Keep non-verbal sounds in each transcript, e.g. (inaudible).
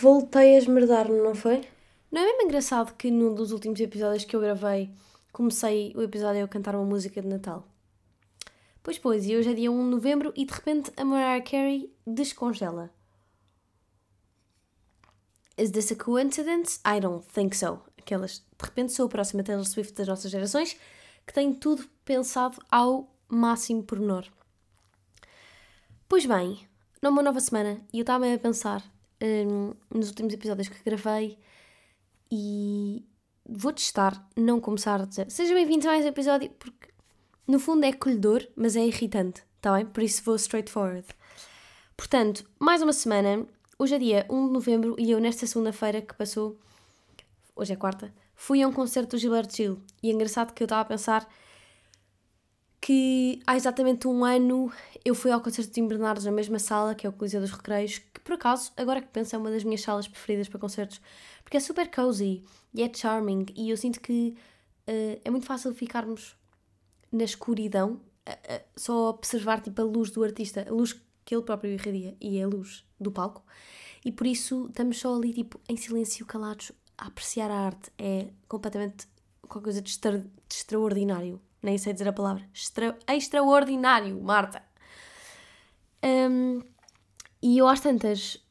voltei a esmerdar-me, não foi? Não é mesmo engraçado que num dos últimos episódios que eu gravei comecei o episódio a cantar uma música de Natal? Pois pois, e hoje é dia 1 de novembro e de repente a Mariah Carey descongela. Is this a coincidence? I don't think so. Aquelas, de repente sou a próxima Taylor Swift das nossas gerações que tem tudo pensado ao máximo pormenor. Pois bem, numa nova semana e eu estava a pensar um, nos últimos episódios que gravei e vou testar não começar a dizer sejam bem-vindos a mais um episódio porque no fundo é acolhedor, mas é irritante, está bem? Por isso vou straightforward. Portanto, mais uma semana, hoje é dia 1 de novembro e eu nesta segunda-feira que passou, hoje é quarta, fui a um concerto do Gilberto Gil e é engraçado que eu estava a pensar que há exatamente um ano eu fui ao concerto de Tim Bernardes na mesma sala, que é o Coliseu dos Recreios, que por acaso, agora que penso, é uma das minhas salas preferidas para concertos, porque é super cozy e é charming e eu sinto que uh, é muito fácil ficarmos na escuridão, uh, uh, só observar tipo a luz do artista, a luz que ele próprio irradia e a luz do palco, e por isso estamos só ali tipo em silêncio, calados, a apreciar a arte. É completamente qualquer coisa de, extra, de extraordinário nem sei dizer a palavra, extra, extraordinário, Marta. Um, e eu às tantas,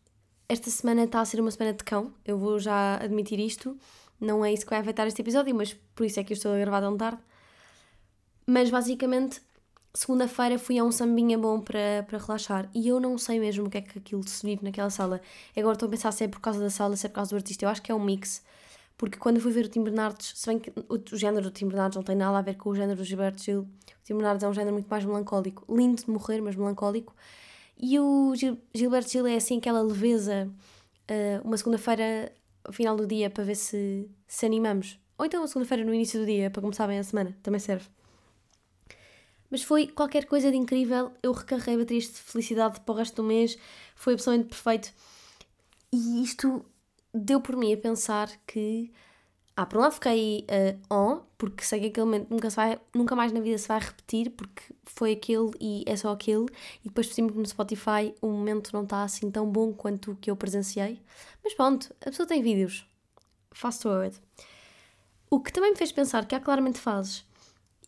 esta semana está a ser uma semana de cão, eu vou já admitir isto, não é isso que vai afetar este episódio, mas por isso é que eu estou a gravar tão tarde. Mas basicamente, segunda-feira fui a um sambinha bom para, para relaxar e eu não sei mesmo o que é que aquilo se vive naquela sala. Agora estou a pensar se é por causa da sala, se é por causa do artista, eu acho que é um mix porque quando eu fui ver o Tim Bernardes, se bem que o, género do Tim Bernardes não tem nada a ver com o género do Gilberto Gil, o Tim Bernardes é um género muito mais melancólico, lindo de morrer, mas melancólico. E o Gil, Gilberto Gil é assim aquela leveza, uh, uma segunda-feira, final do dia, para ver se, se animamos. Ou então uma segunda-feira no início do dia, para começar bem a semana, também serve. Mas foi qualquer coisa de incrível, eu recarreguei baterias de felicidade para o resto do mês, foi absolutamente perfeito. E isto deu por mim a pensar que. Ah, por um lado fiquei uh, on, porque sei que aquele momento nunca, vai, nunca mais na vida se vai repetir, porque foi aquele e é só aquele. E depois percebi que no Spotify o momento não está assim tão bom quanto o que eu presenciei. Mas pronto, a pessoa tem vídeos. Fast forward. O que também me fez pensar que há claramente fases.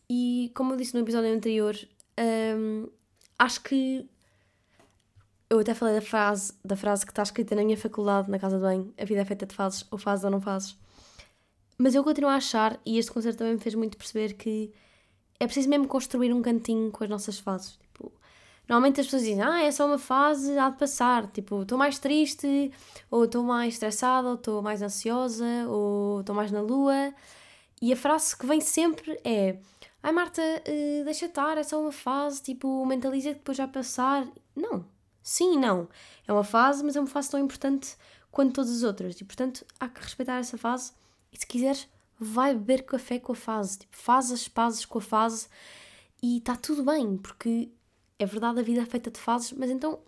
E como eu disse no episódio anterior, um, acho que eu até falei da frase, da frase que está escrita na minha faculdade, na casa de banho: a vida é feita de fases, ou fazes ou não fazes. Mas eu continuo a achar, e este concerto também me fez muito perceber que é preciso mesmo construir um cantinho com as nossas fases. Tipo, normalmente as pessoas dizem, ah, é só uma fase, há de passar. Tipo, estou mais triste, ou estou mais estressada, ou estou mais ansiosa, ou estou mais na lua. E a frase que vem sempre é, ai Marta, uh, deixa estar, é só uma fase, tipo, mentaliza que depois vai passar. Não, Sim e não. É uma fase, mas é uma fase tão importante quanto todas as outras. E portanto há que respeitar essa fase. E se quiseres, vai beber café com a fase. Tipo, faz as pazes com a fase e está tudo bem, porque é verdade, a vida é feita de fases, mas então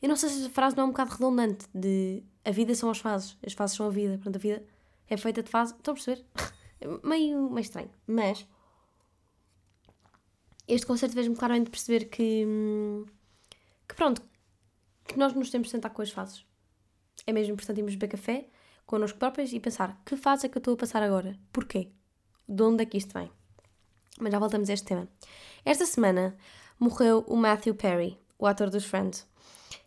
eu não sei se a frase não é um bocado redundante de a vida são as fases, as fases são a vida, portanto a vida é feita de fases. Estão a perceber? (laughs) meio, meio estranho. Mas este concerto fez-me claramente perceber que, hum, que pronto, que nós nos temos de sentar com as fases. É mesmo importante irmos beber café connosco próprios e pensar que fase é que eu estou a passar agora? Porquê? De onde é que isto vem? Mas já voltamos a este tema. Esta semana morreu o Matthew Perry, o ator dos Friends.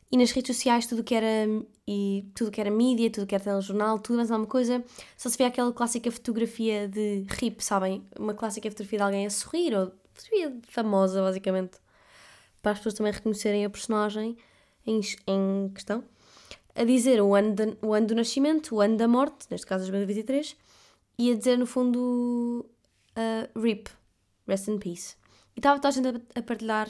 E nas redes sociais tudo que era e tudo que era mídia, tudo que era telejornal, tudo mais alguma coisa, só se vê aquela clássica fotografia de RIP, sabem? Uma clássica fotografia de alguém a sorrir, ou fotografia famosa, basicamente, para as pessoas também reconhecerem a personagem em, em questão, a dizer o ano, de, o ano do nascimento, o ano da morte, neste caso 2023, e a dizer no fundo uh, RIP, Rest in Peace. E estava toda a gente a, a partilhar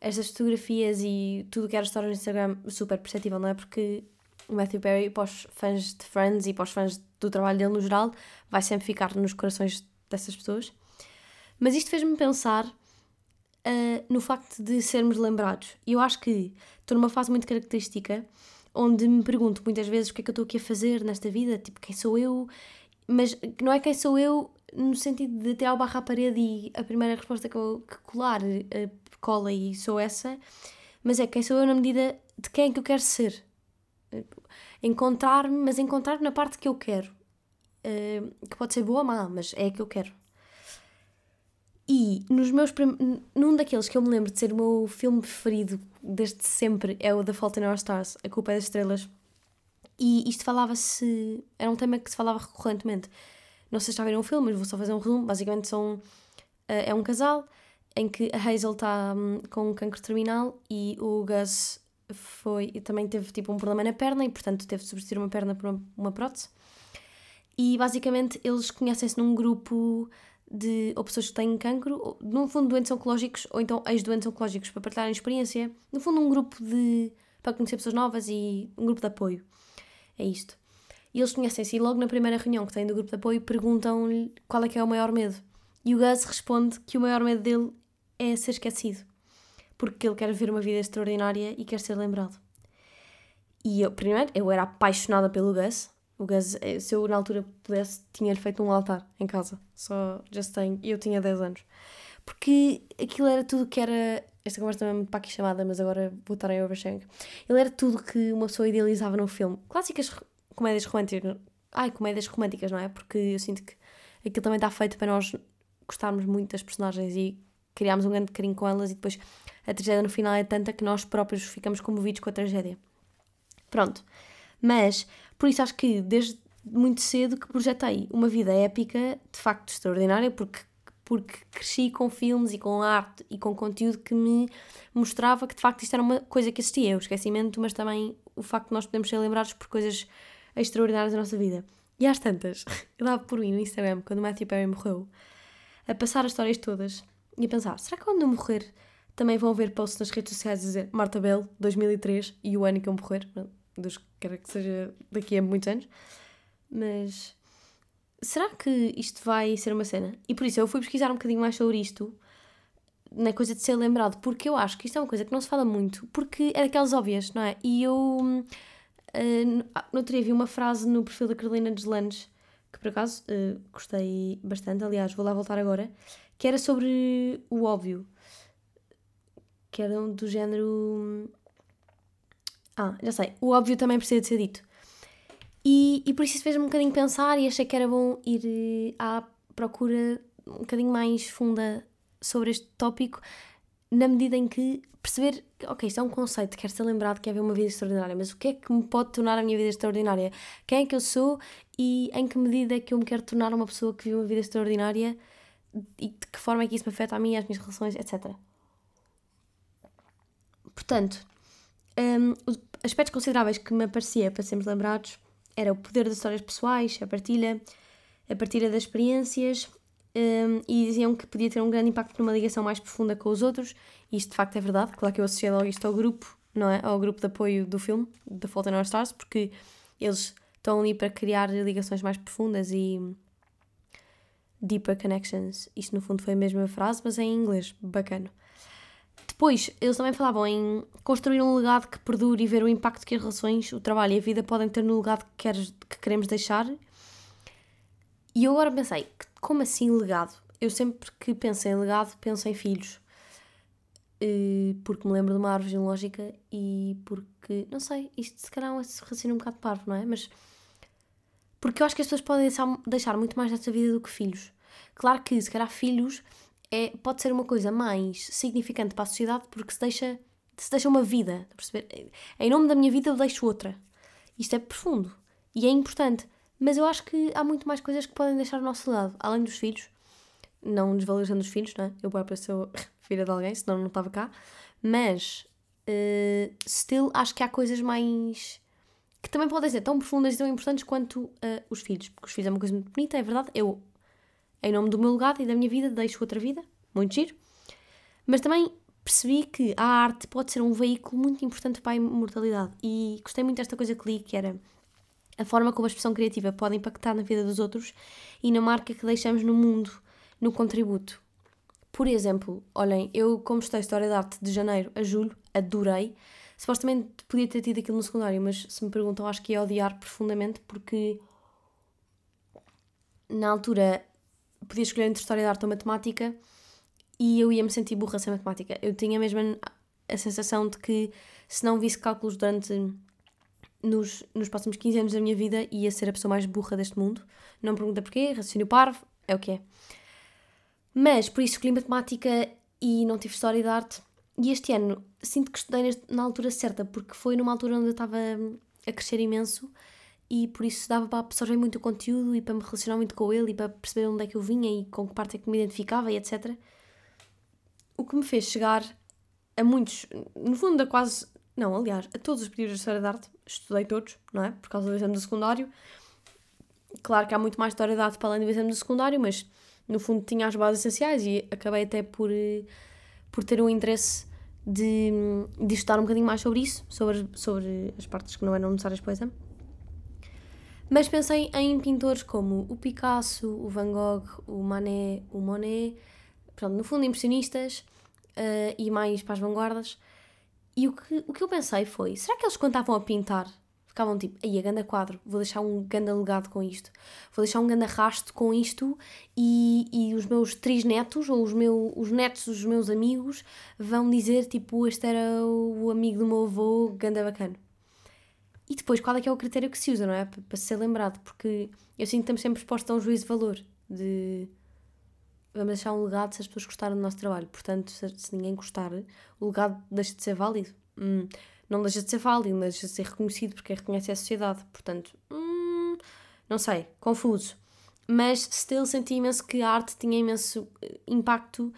estas fotografias e tudo que era história no Instagram super perceptível, não é? Porque o Matthew Perry, para os fãs de Friends e para os fãs do trabalho dele no geral, vai sempre ficar nos corações dessas pessoas. Mas isto fez-me pensar uh, no facto de sermos lembrados. E eu acho que estou numa fase muito característica onde me pergunto muitas vezes o que é que eu estou aqui a fazer nesta vida, tipo, quem sou eu? Mas não é quem sou eu no sentido de tirar o barro à parede e a primeira resposta que eu que colar uh, cola e sou essa, mas é quem sou eu na medida de quem é que eu quero ser. Encontrar-me, mas encontrar na parte que eu quero. Uh, que pode ser boa ou má, mas é a que eu quero. E nos meus num daqueles que eu me lembro de ser o meu filme preferido desde sempre é o The Fault in Our Stars, A Culpa é das Estrelas. E isto falava-se. Era um tema que se falava recorrentemente. Não sei se já viram o filme, mas vou só fazer um resumo. Basicamente são. Uh, é um casal em que a Hazel está um, com um cancro terminal e o Gus foi. também teve tipo um problema na perna e portanto teve de substituir uma perna por uma prótese. E basicamente eles conhecem-se num grupo de ou pessoas que têm cancro, ou, no fundo doentes oncológicos, ou então ex-doentes oncológicos para partilharem experiência. No fundo, um grupo de. para conhecer pessoas novas e um grupo de apoio. É isto. E eles conhecem-se e logo na primeira reunião que têm do grupo de apoio perguntam-lhe qual é que é o maior medo. E o Gus responde que o maior medo dele é ser esquecido. Porque ele quer viver uma vida extraordinária e quer ser lembrado. E eu, primeiro, eu era apaixonada pelo Gus, o eh, se eu na altura pudesse, tinha-lhe feito um altar em casa. Só just saying. E eu tinha 10 anos. Porque aquilo era tudo que era. Esta conversa também é muito para aqui chamada, mas agora vou estar em oversharing. Ele era tudo que uma pessoa idealizava no filme. Clássicas comédias românticas. Ai, comédias românticas, não é? Porque eu sinto que aquilo também está feito para nós gostarmos muito das personagens e criarmos um grande carinho com elas e depois a tragédia no final é tanta que nós próprios ficamos comovidos com a tragédia. Pronto. Mas por isso acho que desde muito cedo que projetei uma vida épica, de facto extraordinária, porque, porque cresci com filmes e com arte e com conteúdo que me mostrava que de facto isto era uma coisa que existia, o esquecimento, mas também o facto de nós podermos ser lembrados por coisas extraordinárias da nossa vida. E às tantas, (laughs) eu dava por mim no Instagram, quando o Matthew Perry morreu, a passar as histórias todas e a pensar: será que quando eu morrer também vão ver posts nas redes sociais a dizer Marta Bell, 2003 e o ano que eu morrer? Deus queira que seja daqui a muitos anos. Mas será que isto vai ser uma cena? E por isso eu fui pesquisar um bocadinho mais sobre isto, na coisa de ser lembrado, porque eu acho que isto é uma coisa que não se fala muito, porque é daquelas óbvias, não é? E eu uh, no vi uma frase no perfil da Carolina Deslandes, que por acaso uh, gostei bastante, aliás, vou lá voltar agora, que era sobre o óbvio, que era do género ah, já sei. O óbvio também precisa de ser dito. E, e por isso isso fez-me um bocadinho pensar e achei que era bom ir eh, à procura um bocadinho mais funda sobre este tópico, na medida em que perceber ok, isto é um conceito, quero ser lembrado, quero ver uma vida extraordinária, mas o que é que me pode tornar a minha vida extraordinária? Quem é que eu sou e em que medida é que eu me quero tornar uma pessoa que vive uma vida extraordinária e de que forma é que isso me afeta a mim, as minhas relações, etc. Portanto, um, aspectos consideráveis que me aparecia para sermos lembrados era o poder das histórias pessoais, a partilha, a partilha das experiências um, e diziam que podia ter um grande impacto numa ligação mais profunda com os outros e isto de facto é verdade, claro que eu associei logo isto ao grupo, não é? Ao grupo de apoio do filme, The Fault in Our Stars, porque eles estão ali para criar ligações mais profundas e deeper connections. Isto no fundo foi a mesma frase, mas em inglês, bacana. Depois, eles também falavam em construir um legado que perdure e ver o impacto que as relações, o trabalho e a vida podem ter no legado que, queres, que queremos deixar. E eu agora pensei, como assim legado? Eu sempre que penso em legado, penso em filhos. Eh, porque me lembro de uma árvore genealógica e porque, não sei, isto se calhar é um raciocínio um bocado parvo, não é? Mas porque eu acho que as pessoas podem deixar, deixar muito mais desta vida do que filhos. Claro que, se calhar, filhos é, pode ser uma coisa mais significante para a sociedade porque se deixa, se deixa uma vida, perceber? Em nome da minha vida eu deixo outra. Isto é profundo e é importante, mas eu acho que há muito mais coisas que podem deixar ao nosso lado, além dos filhos, não desvalorizando os filhos, não é? Eu própria sou (laughs) filha de alguém, senão não estava cá, mas uh, still acho que há coisas mais que também podem ser tão profundas e tão importantes quanto uh, os filhos, porque os filhos é uma coisa muito bonita, é verdade, eu em nome do meu legado e da minha vida, deixo outra vida, muito giro. Mas também percebi que a arte pode ser um veículo muito importante para a imortalidade e gostei muito desta coisa que li, que era a forma como a expressão criativa pode impactar na vida dos outros e na marca que deixamos no mundo, no contributo. Por exemplo, olhem, eu como estudei História da Arte de janeiro a julho, adorei. Supostamente podia ter tido aquilo no secundário, mas se me perguntam, acho que ia odiar profundamente porque na altura podia escolher entre História da Arte ou Matemática e eu ia me sentir burra sem matemática. Eu tinha mesmo a sensação de que se não visse cálculos durante nos, nos próximos 15 anos da minha vida ia ser a pessoa mais burra deste mundo. Não me pergunta porquê, raciocínio parvo, é o que é. Mas, por isso, escolhi matemática e não tive história de arte. E este ano sinto que estudei na altura certa, porque foi numa altura onde eu estava a crescer imenso e por isso dava para absorver muito o conteúdo e para me relacionar muito com ele e para perceber onde é que eu vinha e com que parte é que me identificava e etc. O que me fez chegar a muitos, no fundo, a quase. Não, aliás, a todos os períodos de História de Arte, estudei todos, não é? Por causa do exame do secundário. Claro que há muito mais História de Arte para além do exame do secundário, mas no fundo tinha as bases essenciais e acabei até por, eh, por ter um interesse de, de estudar um bocadinho mais sobre isso, sobre, sobre as partes que não eram necessárias para o exame. Mas pensei em pintores como o Picasso, o Van Gogh, o Manet, o Monet, pronto, no fundo impressionistas uh, e mais para as vanguardas. E o que, o que eu pensei foi, será que eles quando estavam a pintar ficavam tipo, aí a ganda quadro, vou deixar um ganda legado com isto, vou deixar um ganda rasto com isto e, e os meus três netos ou os, meu, os netos dos meus amigos vão dizer tipo, este era o amigo do meu avô, ganda bacana. E depois, qual é que é o critério que se usa, não é? Para, ser lembrado, porque eu sinto que estamos sempre expostos a um juízo de valor, de vamos deixar um legado se as pessoas gostaram do nosso trabalho. Portanto, se, ninguém gostar, o legado deixa de ser válido. Hum, não deixa de ser válido, não deixa de ser reconhecido porque reconhece a sociedade. Portanto, hum, não sei, confuso. Mas still senti imenso que a arte tinha imenso eh, impacto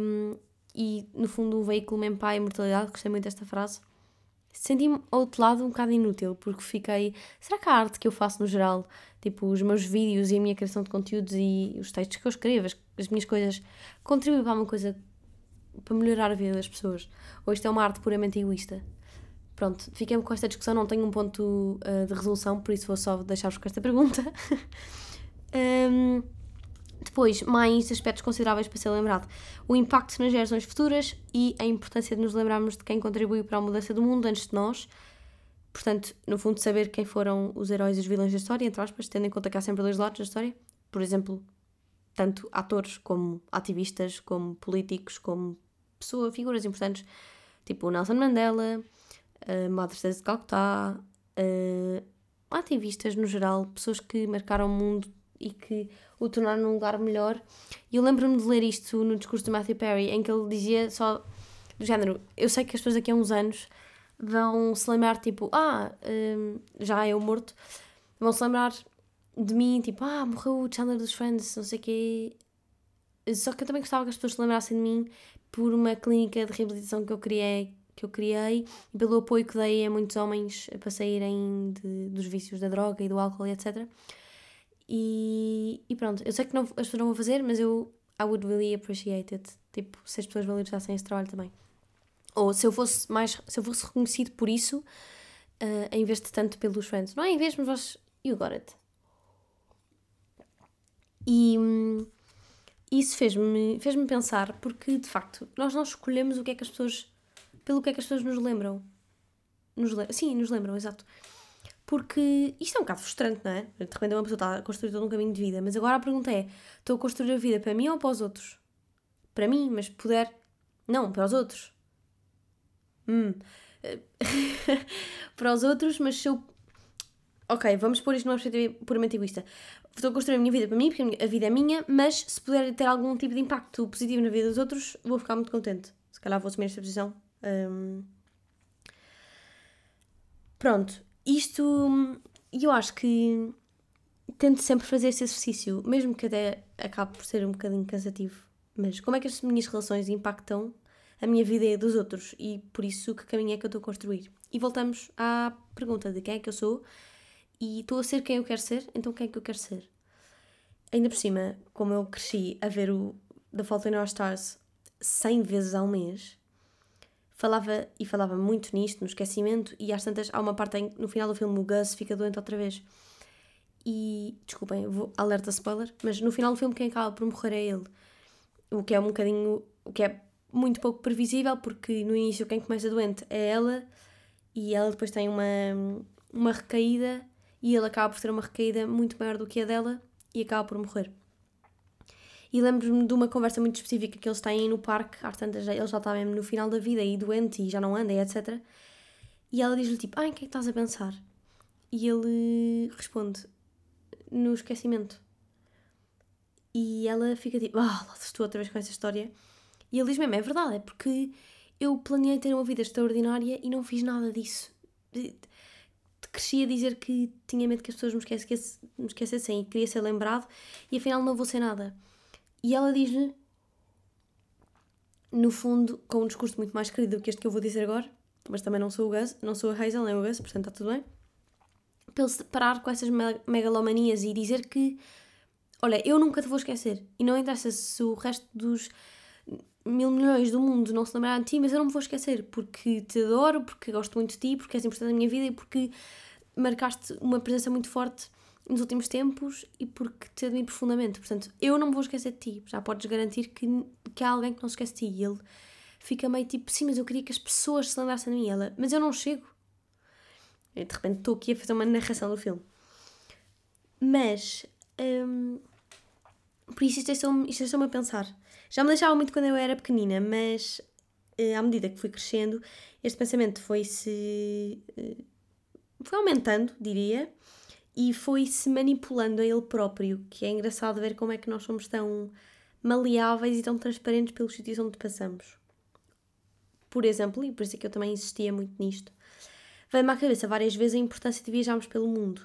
um, e, no fundo, o veículo mesmo para a imortalidade. Gostei muito desta frase. Senti-me, ao outro lado, um bocado inútil, porque fiquei. Será que a arte que eu faço no geral, tipo os meus vídeos e a minha criação de conteúdos e os textos que eu escrevo, as, as minhas coisas, contribui para uma coisa para melhorar a vida das pessoas? Ou isto é uma arte puramente egoísta? Pronto, fiquei-me com esta discussão, não tenho um ponto uh, de resolução, por isso vou só deixar-vos com esta pergunta. (laughs) um, depois, mais aspectos consideráveis para ser lembrado: o impacto nas gerações futuras e a importância de nos lembrarmos de quem contribuiu para a mudança do mundo antes de nós. Portanto, no fundo, saber quem foram os heróis e os vilões da história, entre aspas, tendo em conta que há sempre dois lados da história. Por exemplo, tanto atores como ativistas, como políticos, como pessoas, figuras importantes, tipo Nelson Mandela, uh, Madre Teresa de Calcutá, uh, ativistas no geral, pessoas que marcaram o mundo e que o tornaram num lugar melhor. E eu lembro-me de ler isto no discurso de Matthew Perry, em que ele dizia só do género: Eu sei que as pessoas daqui a uns anos vão se lembrar, tipo, ah, um, já o morto, vão se lembrar de mim, tipo, ah, morreu o Chandler dos Friends, não sei o quê. Só que eu também gostava que as pessoas se lembrassem de mim por uma clínica de reabilitação que eu criei, que eu criei e pelo apoio que dei a muitos homens para saírem de, dos vícios da droga e do álcool e etc. E, e pronto, eu sei que não, as pessoas não vão fazer, mas eu I would really appreciate it. Tipo, se as pessoas valorizassem esse trabalho também. Ou se eu fosse mais, se eu fosse reconhecido por isso, uh, em vez de tanto pelos fãs. Não é em vez, mas vós, you got it. E hum, isso fez-me fez -me pensar, porque de facto, nós não escolhemos o que é que as pessoas, pelo que é que as pessoas nos lembram. Nos, sim, nos lembram, exato. Porque isto é um bocado frustrante, não é? De repente uma pessoa está a construir todo um caminho de vida, mas agora a pergunta é: estou a construir a vida para mim ou para os outros? Para mim, mas puder. Não, para os outros. Hum. (laughs) para os outros, mas se eu. Ok, vamos pôr isto numa perspectiva puramente egoísta. Estou a construir a minha vida para mim, porque a vida é minha, mas se puder ter algum tipo de impacto positivo na vida dos outros, vou ficar muito contente. Se calhar vou assumir esta posição. Um... Pronto, isto, eu acho que tento sempre fazer esse exercício, mesmo que até acabe por ser um bocadinho cansativo. Mas como é que as minhas relações impactam a minha vida e a dos outros? E por isso, que caminho é que eu estou a construir? E voltamos à pergunta de quem é que eu sou e estou a ser quem eu quero ser, então quem é que eu quero ser? Ainda por cima, como eu cresci a ver o The Fault in Our Stars 100 vezes ao mês, falava e falava muito nisto, no esquecimento, e às tantas há uma parte em, no final do filme o Gus fica doente outra vez. E, desculpem, vou, alerta spoiler, mas no final do filme quem acaba por morrer é ele. O que é um bocadinho, o que é muito pouco previsível, porque no início quem começa doente é ela, e ela depois tem uma, uma recaída, e ele acaba por ter uma recaída muito maior do que a dela, e acaba por morrer. E lembro-me de uma conversa muito específica que eles têm no parque, às tantas, ele já está mesmo no final da vida e doente e já não anda e etc. E ela diz-lhe tipo, ah, em que é que estás a pensar? E ele responde, no esquecimento. E ela fica tipo, ah, lá estou outra vez com essa história. E ele diz mesmo, é verdade, é porque eu planeei ter uma vida extraordinária e não fiz nada disso. Cresci a dizer que tinha medo que as pessoas me esquecessem e queria ser lembrado e afinal não vou ser nada. E ela diz-lhe, no fundo, com um discurso muito mais querido do que este que eu vou dizer agora, mas também não sou o Gus, não sou a Hazel, nem o Gus, portanto está tudo bem, para ele parar com essas megalomanias e dizer que, olha, eu nunca te vou esquecer e não interessa se o resto dos mil milhões do mundo não se lembrarem de ti, mas eu não me vou esquecer porque te adoro, porque gosto muito de ti, porque és importante na minha vida e porque marcaste uma presença muito forte nos últimos tempos e porque te admiro profundamente. Portanto, eu não me vou esquecer de ti. Já podes garantir que, que há alguém que não se esquece de ti. E ele fica meio tipo, sim, mas eu queria que as pessoas se lembrassem de mim. Ela, mas eu não chego. E de repente estou aqui a fazer uma narração do filme. Mas, hum, por isso isto é isto é a pensar. Já me deixava muito quando eu era pequenina, mas uh, à medida que fui crescendo, este pensamento foi-se. Uh, foi aumentando, diria, e foi-se manipulando a ele próprio, que é engraçado ver como é que nós somos tão maleáveis e tão transparentes pelos sítios onde passamos. Por exemplo, e por isso é que eu também insistia muito nisto, veio-me à cabeça várias vezes a importância de viajarmos pelo mundo.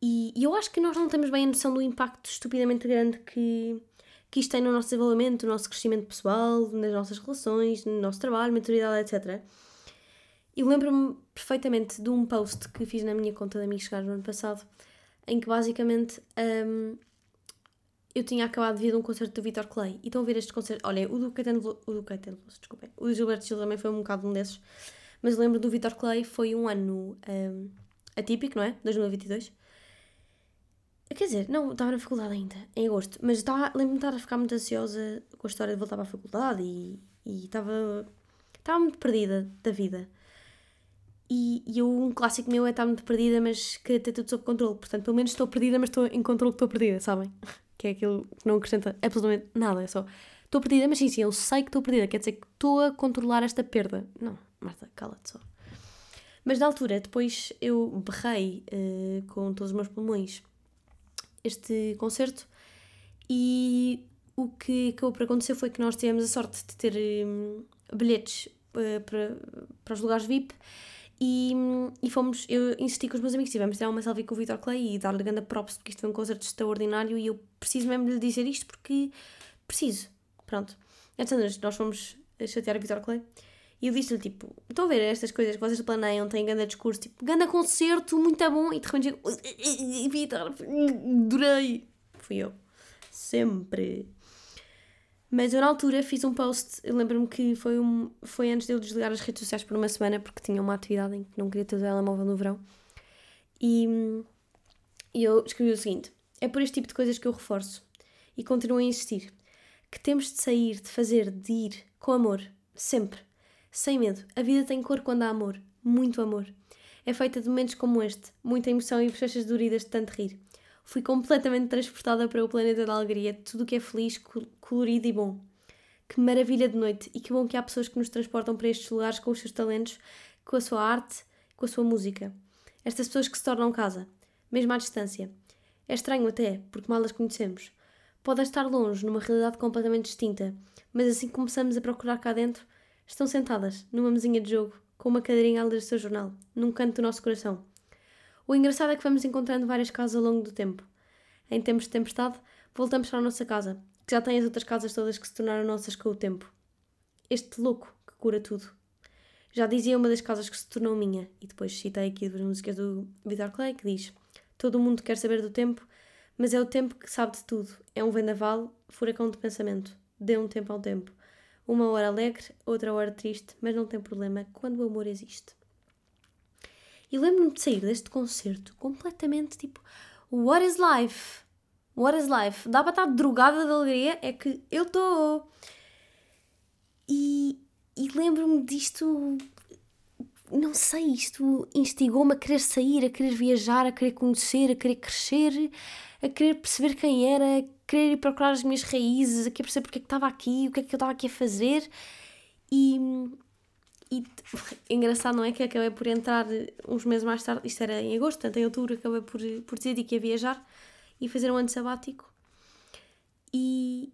E, e, eu acho que nós não temos bem a noção do impacto estupidamente grande que, que isto tem no nosso desenvolvimento, no nosso crescimento pessoal, nas nossas relações, no nosso trabalho, maturidade, etc. E lembro-me perfeitamente de um post que fiz na minha conta de amigos chegados no ano passado, em que basicamente um, eu tinha acabado de vir de um concerto do Vitor Clay. E estão a ver este concerto. Olha, o do Caetano o do Caetano desculpem. O do Gilberto Gil também foi um bocado um desses. Mas lembro do Vitor Clay, foi um ano um, atípico, não é? 2022. Quer dizer, não, estava na faculdade ainda, em agosto. Mas lembro-me de estar a ficar muito ansiosa com a história de voltar para a faculdade e estava, estava muito perdida da vida. E, e eu, um clássico meu é estar muito perdida, mas querer ter tudo sob controle. Portanto, pelo menos estou perdida, mas estou em controle que estou perdida, sabem? (laughs) Que é aquilo que não acrescenta absolutamente nada. É só, estou perdida, mas sim, sim, eu sei que estou perdida. Quer dizer que estou a controlar esta perda. Não, Marta, cala-te só. Mas na altura, depois eu berrei uh, com todos os meus pulmões este concerto e o que acabou por acontecer foi que nós tivemos a sorte de ter um, bilhetes uh, para, para os lugares VIP e, e fomos, eu insisti com os meus amigos, tivemos dar uma selfie com o Vitor Clay e dar-lhe grande props porque isto foi um concerto extraordinário e eu preciso mesmo lhe dizer isto porque preciso, pronto. Antes nós fomos chatear o Vitor Clay e eu disse-lhe tipo, estão a ver estas coisas que vocês planeiam, têm grande discurso, tipo, grande concerto, muito bom e de repente Vitor, adorei. Fui eu. Sempre. Mas eu na altura fiz um post, lembro-me que foi, um, foi antes de eu desligar as redes sociais por uma semana, porque tinha uma atividade em que não queria ter o telemóvel no verão. E, e eu escrevi o seguinte: é por este tipo de coisas que eu reforço e continuo a insistir que temos de sair, de fazer, de ir com amor, sempre, sem medo. A vida tem cor quando há amor, muito amor. É feita de momentos como este, muita emoção e bochechas doridas de tanto rir fui completamente transportada para o planeta da alegria, tudo o que é feliz, colorido e bom. Que maravilha de noite e que bom que há pessoas que nos transportam para estes lugares com os seus talentos, com a sua arte, com a sua música. Estas pessoas que se tornam casa, mesmo à distância. É estranho até, porque mal as conhecemos. Podem estar longe, numa realidade completamente distinta, mas assim que começamos a procurar cá dentro, estão sentadas, numa mesinha de jogo, com uma cadeirinha a ler o seu jornal, num canto do nosso coração o engraçado é que vamos encontrando várias casas ao longo do tempo. Em tempos de tempestade, voltamos para a nossa casa, que já tem as outras casas todas que se tornaram nossas com o tempo. Este louco que cura tudo. Já dizia uma das casas que se tornou minha, e depois citei aqui duas músicas do Vitor Clay, que diz: Todo mundo quer saber do tempo, mas é o tempo que sabe de tudo. É um vendaval, furacão de pensamento. Dê um tempo ao tempo. Uma hora alegre, outra hora triste, mas não tem problema quando o amor existe. E lembro-me de sair deste concerto completamente tipo: What is life? What is life? Dá para estar drogada de alegria? É que eu estou. E, e lembro-me disto. Não sei, isto instigou-me a querer sair, a querer viajar, a querer conhecer, a querer crescer, a querer perceber quem era, a querer ir procurar as minhas raízes, a querer perceber porque é que estava aqui, o que é que eu estava aqui a fazer. E, E (laughs) engraçado, não é? Que acabei por entrar uns meses mais tarde, isto era em agosto, portanto em outubro acabei por, por decidir que ia viajar e fazer um ano sabático. E,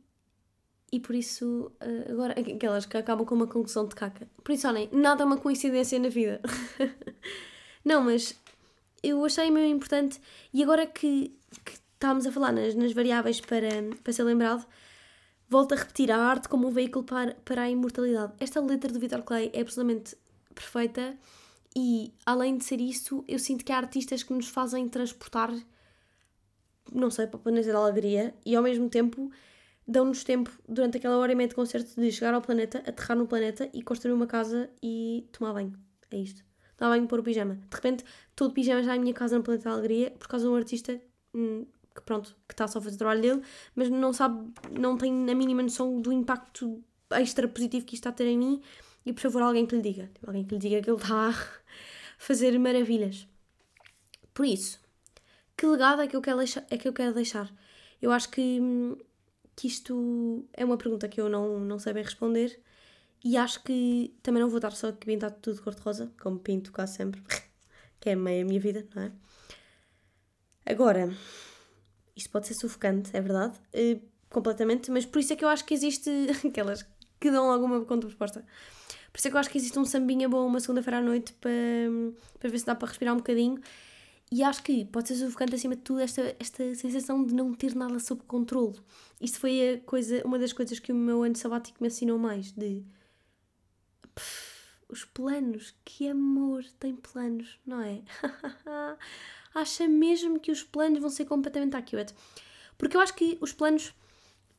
e por isso, eh, agora, aquelas que acabam com uma conclusão de caca. Por isso, olhem, nada é uma coincidência na vida. (laughs) não, mas eu achei meio importante e agora que, que estávamos a falar nas, nas variáveis para, para ser lembrado, volto a repetir a arte como um veículo para, para a imortalidade. Esta letra do Vitor Clay é absolutamente perfeita e, além de ser isso, eu sinto que há artistas que nos fazem transportar, não sei, para o planeta da alegria e, ao mesmo tempo, dão-nos tempo, durante aquela hora e meia de concerto, de chegar ao planeta, aterrar no planeta e construir uma casa e tomar banho. É isto. Tomar banho pôr o pijama. De repente, todo o pijama já a minha casa no planeta da alegria por causa de um artista hum, que pronto, que está só a fazer o trabalho dele, mas não sabe, não tem a mínima noção do impacto extra positivo que isto está a ter em mim e por favor alguém que lhe diga, tipo, alguém que lhe diga que ele está a fazer maravilhas. Por isso, que legado é que eu quero deixar? É que eu quero deixar? Eu acho que, que isto é uma pergunta que eu não, não sei bem responder e acho que também não vou dar só que pintar tudo cor-de-rosa, como pinto quase sempre, (laughs) que é meio a minha vida, não é? Agora, isto pode ser sufocante, é verdade, uh, completamente, mas por isso é que eu acho que existe (laughs) aquelas que dão alguma contraproposta. Por isso é que eu acho que existe um sambinha bom uma segunda-feira à noite para, para ver se dá para respirar um bocadinho. E acho que pode ser sufocante acima de tudo esta, esta sensação de não ter nada sob controle. Isto foi a coisa, uma das coisas que o meu ano sabático me ensinou mais, de os planos, que amor tem planos, não é? (laughs) acha mesmo que os planos vão ser completamente accurate. Porque eu acho que os planos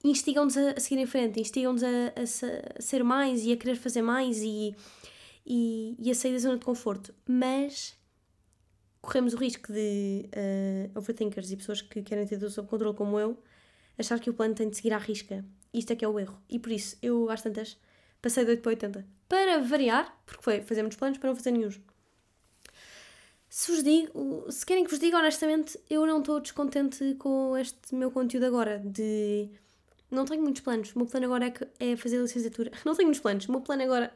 instigam-nos a, seguir em frente, instigam-nos a, a, a, ser mais e a querer fazer mais e, e, e, a sair da zona de conforto. Mas corremos o risco de uh, overthinkers e pessoas que querem ter tudo sob controle como eu achar que o plano tem de seguir à risca. Isto é que é o erro. E por isso, eu às tantas passei de 8 para 80. Para variar, porque foi fazer muitos planos para não fazer nenhum. Se vos digo, se querem que vos diga honestamente, eu não estou descontente com este meu conteúdo agora. De. Não tenho muitos planos. O meu plano agora é, é fazer licenciatura. (laughs) Não tenho muitos planos. O meu plano agora.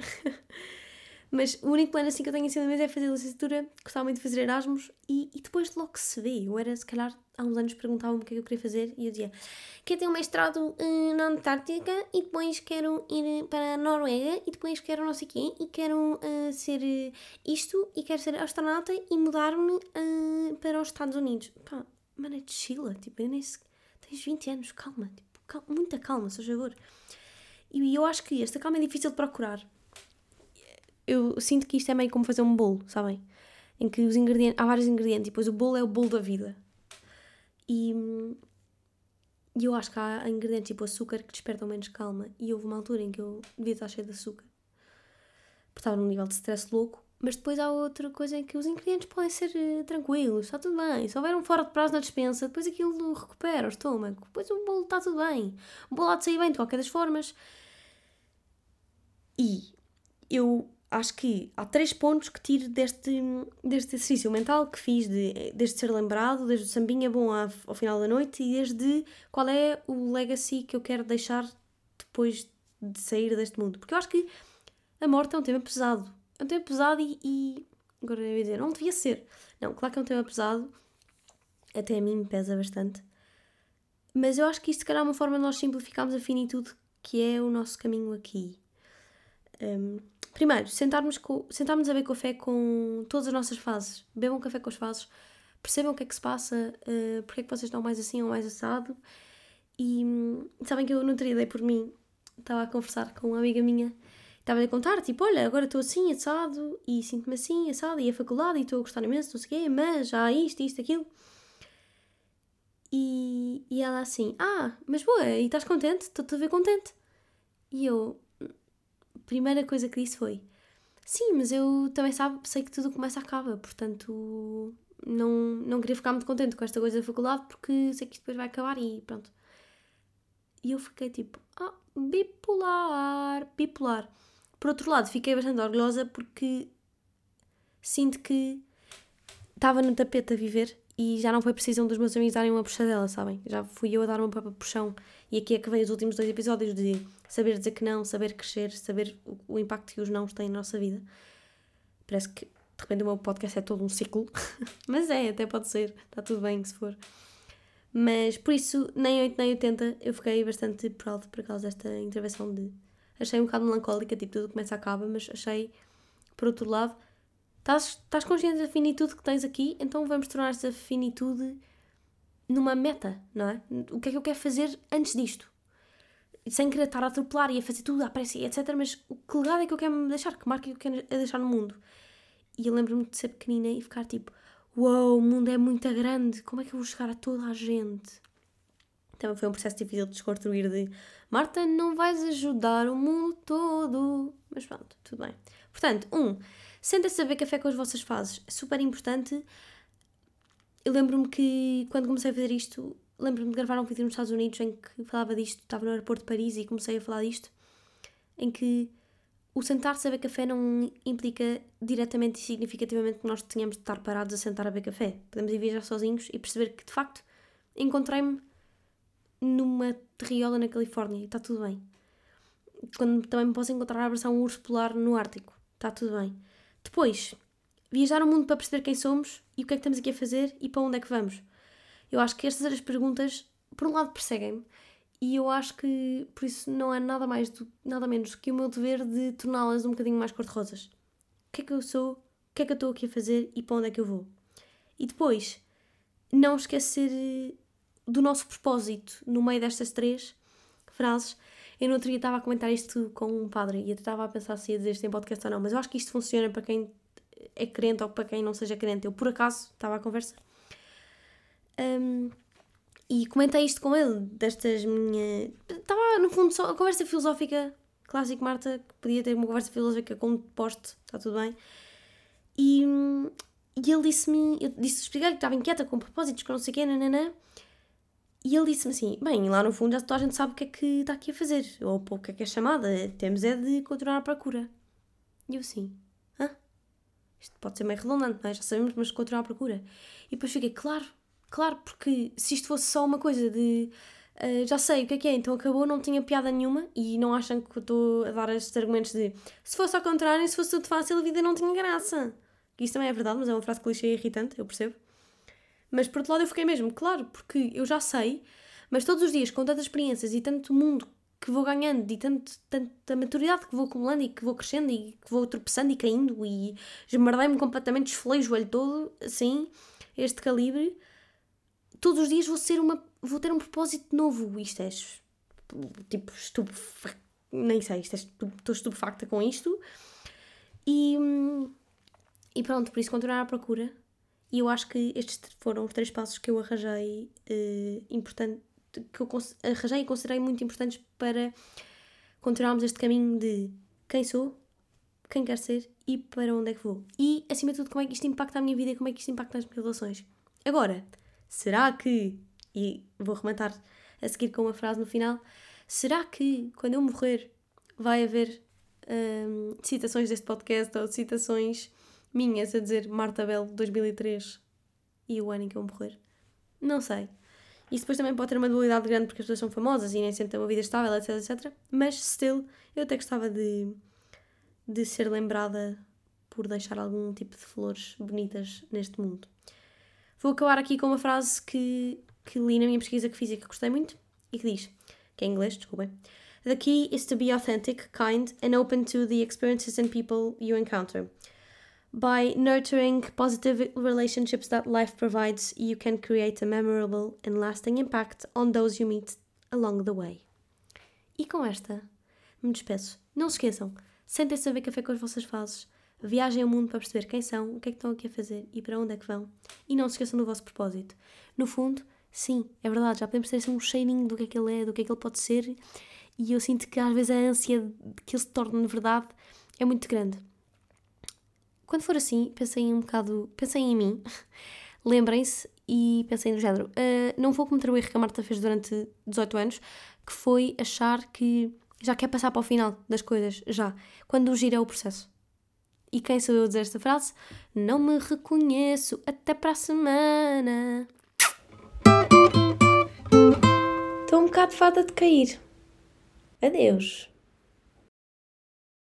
Mas o único plano assim que eu tenho em cima da mesa é fazer licenciatura. Gostava muito de fazer Erasmus e, e depois logo se vê. Eu era, se calhar, há uns anos perguntavam-me o que é que eu queria fazer e eu dizia: quero ter um mestrado uh, na Antártica e depois quero ir para a Noruega e depois quero não sei quê e quero uh, ser uh, isto e quero ser astronauta e mudar-me para os Estados Unidos. Pá, mano, é chila, tipo, eu nem se... tens 20 anos, calma, tipo, calma, muita calma, se favor. E eu acho que esta calma é difícil de procurar eu sinto que isto é meio como fazer um bolo, sabem? Em que os ingredientes, há vários ingredientes e depois o bolo é o bolo da vida. E, e eu acho que há ingredientes tipo açúcar que despertam menos calma. E houve uma altura em que eu devia estar cheia de açúcar. Porque estava num nível de stress louco. Mas depois há outra coisa em que os ingredientes podem ser uh, tranquilos, está tudo bem. Se houver um fora de prazo na dispensa, depois aquilo recupera o estômago. Depois o bolo está tudo bem. O bolo há de sair bem de qualquer das formas. E eu acho que há três pontos que tiro deste, deste exercício mental que fiz, de, desde ser lembrado, desde o sambinha bom ao, final da noite e desde qual é o legacy que eu quero deixar depois de sair deste mundo. Porque eu acho que a morte é um tema pesado. É um tema pesado e. e agora eu ia dizer, não devia ser. Não, claro que é um tema pesado. Até a mim me pesa bastante. Mas eu acho que isto, se calhar, é uma forma de nós simplificarmos a finitude que é o nosso caminho aqui. Um, Primeiro, sentarmos, com, sentarmos a beber café com todas as nossas fases. Bebam café com as fases, percebam o que é que se passa, uh, porque é que vocês estão mais assim ou mais assado. E um, sabem que eu não teria ideia por mim. Estava a conversar com uma amiga minha, estava a contar, tipo, olha, agora estou assim, assado, e sinto-me assim, assado, e a faculdade, e estou a gostar imenso, não sei o quê, mas já há isto, isto, aquilo. E, e ela assim, ah, mas boa, e estás contente? Estou-te a ver contente. E eu, primeira coisa que disse foi: Sim, mas eu também sabe, sei que tudo começa e acaba, portanto não, não queria ficar muito contente com esta coisa da faculdade porque sei que depois vai acabar e pronto. E eu fiquei tipo: Ah, bipolar, bipolar. Por outro lado, fiquei bastante orgulhosa porque sinto que estava no tapete a viver e já não foi preciso um dos meus amigos darem uma puxadela, sabem? Já fui eu a dar uma própria puxão. E aqui é que vem os últimos dois episódios de saber dizer que não, saber crescer, saber o, o impacto que os não têm na nossa vida. Parece que de repente o meu podcast é todo um ciclo, (laughs) mas é, até pode ser, está tudo bem se for. Mas por isso, nem 8 nem 80, eu fiquei bastante proud por causa desta intervenção de. Achei um bocado melancólica, tipo, tudo começa a acaba, mas achei, por outro lado, estás, estás consciente da finitude que tens aqui, então vamos tornar essa finitude numa meta, não é? O que é que eu quero fazer antes disto? Sem querer estar a atropelar e a fazer tudo à pressa e etc. Mas o que legado é que eu quero deixar? Que marca é que eu quero deixar no mundo? E eu lembro-me de ser pequenina e ficar tipo: Uou, wow, o mundo é muito grande, como é que eu vou chegar a toda a gente? Também foi um processo difícil de desconstruir de Marta, não vais ajudar o mundo todo. Mas pronto, tudo bem. Portanto, um, sentem-se a beber café com as vossas fases. É super importante. Eu lembro-me que quando comecei a fazer isto, lembro-me de gravar um vídeo nos Estados Unidos em que falava disto, estava no aeroporto de Paris e comecei a falar disto, em que o sentar-se a beber café não implica diretamente e significativamente que nós tenhamos de estar parados a sentar a beber café. Podemos ir viajar sozinhos e perceber que, de facto, encontrei-me numa terriola na Califórnia e está tudo bem. Quando também me posso encontrar a abraçar um urso polar no Ártico, está tudo bem. Depois, viajar o mundo para perceber quem somos e o que é que estamos aqui a fazer e para onde é que vamos. Eu acho que estas as perguntas, por um lado, perseguem-me e eu acho que por isso não é nada mais do, nada menos que o meu dever de torná-las um bocadinho mais cor-de-rosas. O que é que eu sou? O que é que eu estou aqui a fazer e para onde é que eu vou? E depois, não esquecer do nosso propósito no meio destas três frases. Eu no outro dia estava a comentar isto com um padre e até estava a pensar se ia dizer isto em podcast ou não, mas eu acho que isto funciona para quem é crente ou para quem não seja crente. Eu, por acaso, estava à conversa um, e comentei isto com ele, destas minhas. Estava, no fundo, só a conversa filosófica, clássico Marta, que podia ter uma conversa filosófica com um poste, está tudo bem. E, e ele disse-me, eu disse, expliquei-lhe que estava inquieta com propósitos, que não sei o quê, nananã. E ele disse-me assim: Bem, lá no fundo já toda a gente sabe o que é que está aqui a fazer, ou o que é que é chamada, temos é de continuar a procura. E eu assim: Hã? Isto pode ser meio redundante, não é? Já sabemos, mas continuar a procura. E depois fiquei: Claro, claro, porque se isto fosse só uma coisa de. Uh, já sei o que é que é, então acabou, não tinha piada nenhuma e não acham que eu estou a dar estes argumentos de se fosse ao contrário, se fosse tudo fácil, a vida não tinha graça. Isso também é verdade, mas é uma frase clichê e irritante, eu percebo. Mas por outro lado eu fiquei mesmo, claro, porque eu já sei, mas todos os dias com tantas experiências e tanto mundo que vou ganhando e tanto, tanta maturidade que vou acumulando e que vou crescendo e que vou tropeçando e caindo e esmardei-me completamente, esfolei o joelho todo, assim, este calibre, todos os dias vou, ser uma, vou ter um propósito novo. Isto é tipo estupefacto, nem sei, isto é, estou estupefacta com isto. E, e pronto, por isso continuar à procura e eu acho que estes foram os três passos que eu arranjei uh, importante, que eu arranjei e considerei muito importantes para continuarmos este caminho de quem sou, quem quero ser e para onde é que vou. E, acima de tudo, como é que isto impacta a minha vida e como é que isto impacta as minhas relações. Agora, será que, e vou rematar a seguir com uma frase no final, será que quando eu morrer vai haver um, citações deste podcast ou citações minhas a dizer Marta Bell 2003 e o ano em que eu morrer. Não sei. Isso depois também pode ter uma dualidade grande porque as pessoas são famosas e nem sempre têm uma vida estável, etc, etc. Mas, still, eu até gostava de, de ser lembrada por deixar algum tipo de flores bonitas neste mundo. Vou acabar aqui com uma frase que, que li na minha pesquisa que fiz e que gostei muito e que diz, que é em inglês, desculpem. The key is to be authentic, kind and open to the experiences and people you encounter. By nurturing positive relationships that life provides, you can create a memorable and lasting impact on those you meet along the way. E com esta, me despeço. Não se esqueçam, sentem-se a ver café com as vossas fases, viajem ao mundo para perceber quem são, o que é que estão aqui a fazer e para onde é que vão. E não se esqueçam do vosso propósito. No fundo, sim, é verdade, já podemos ter assim um cheirinho do que é que ele é, do que é que ele pode ser, e eu sinto que às vezes a ânsia que ele se torne verdade é muito grande. Quando for assim, pensem um bocado, pensem em mim, (laughs) lembrem-se e pensem no género. Uh, não vou cometer o erro que a Marta fez durante 18 anos, que foi achar que já quer passar para o final das coisas, já, quando o giro é o processo. E quem sou eu a dizer esta frase? Não me reconheço. Até para a semana. Estou um bocado fada de cair. Adeus.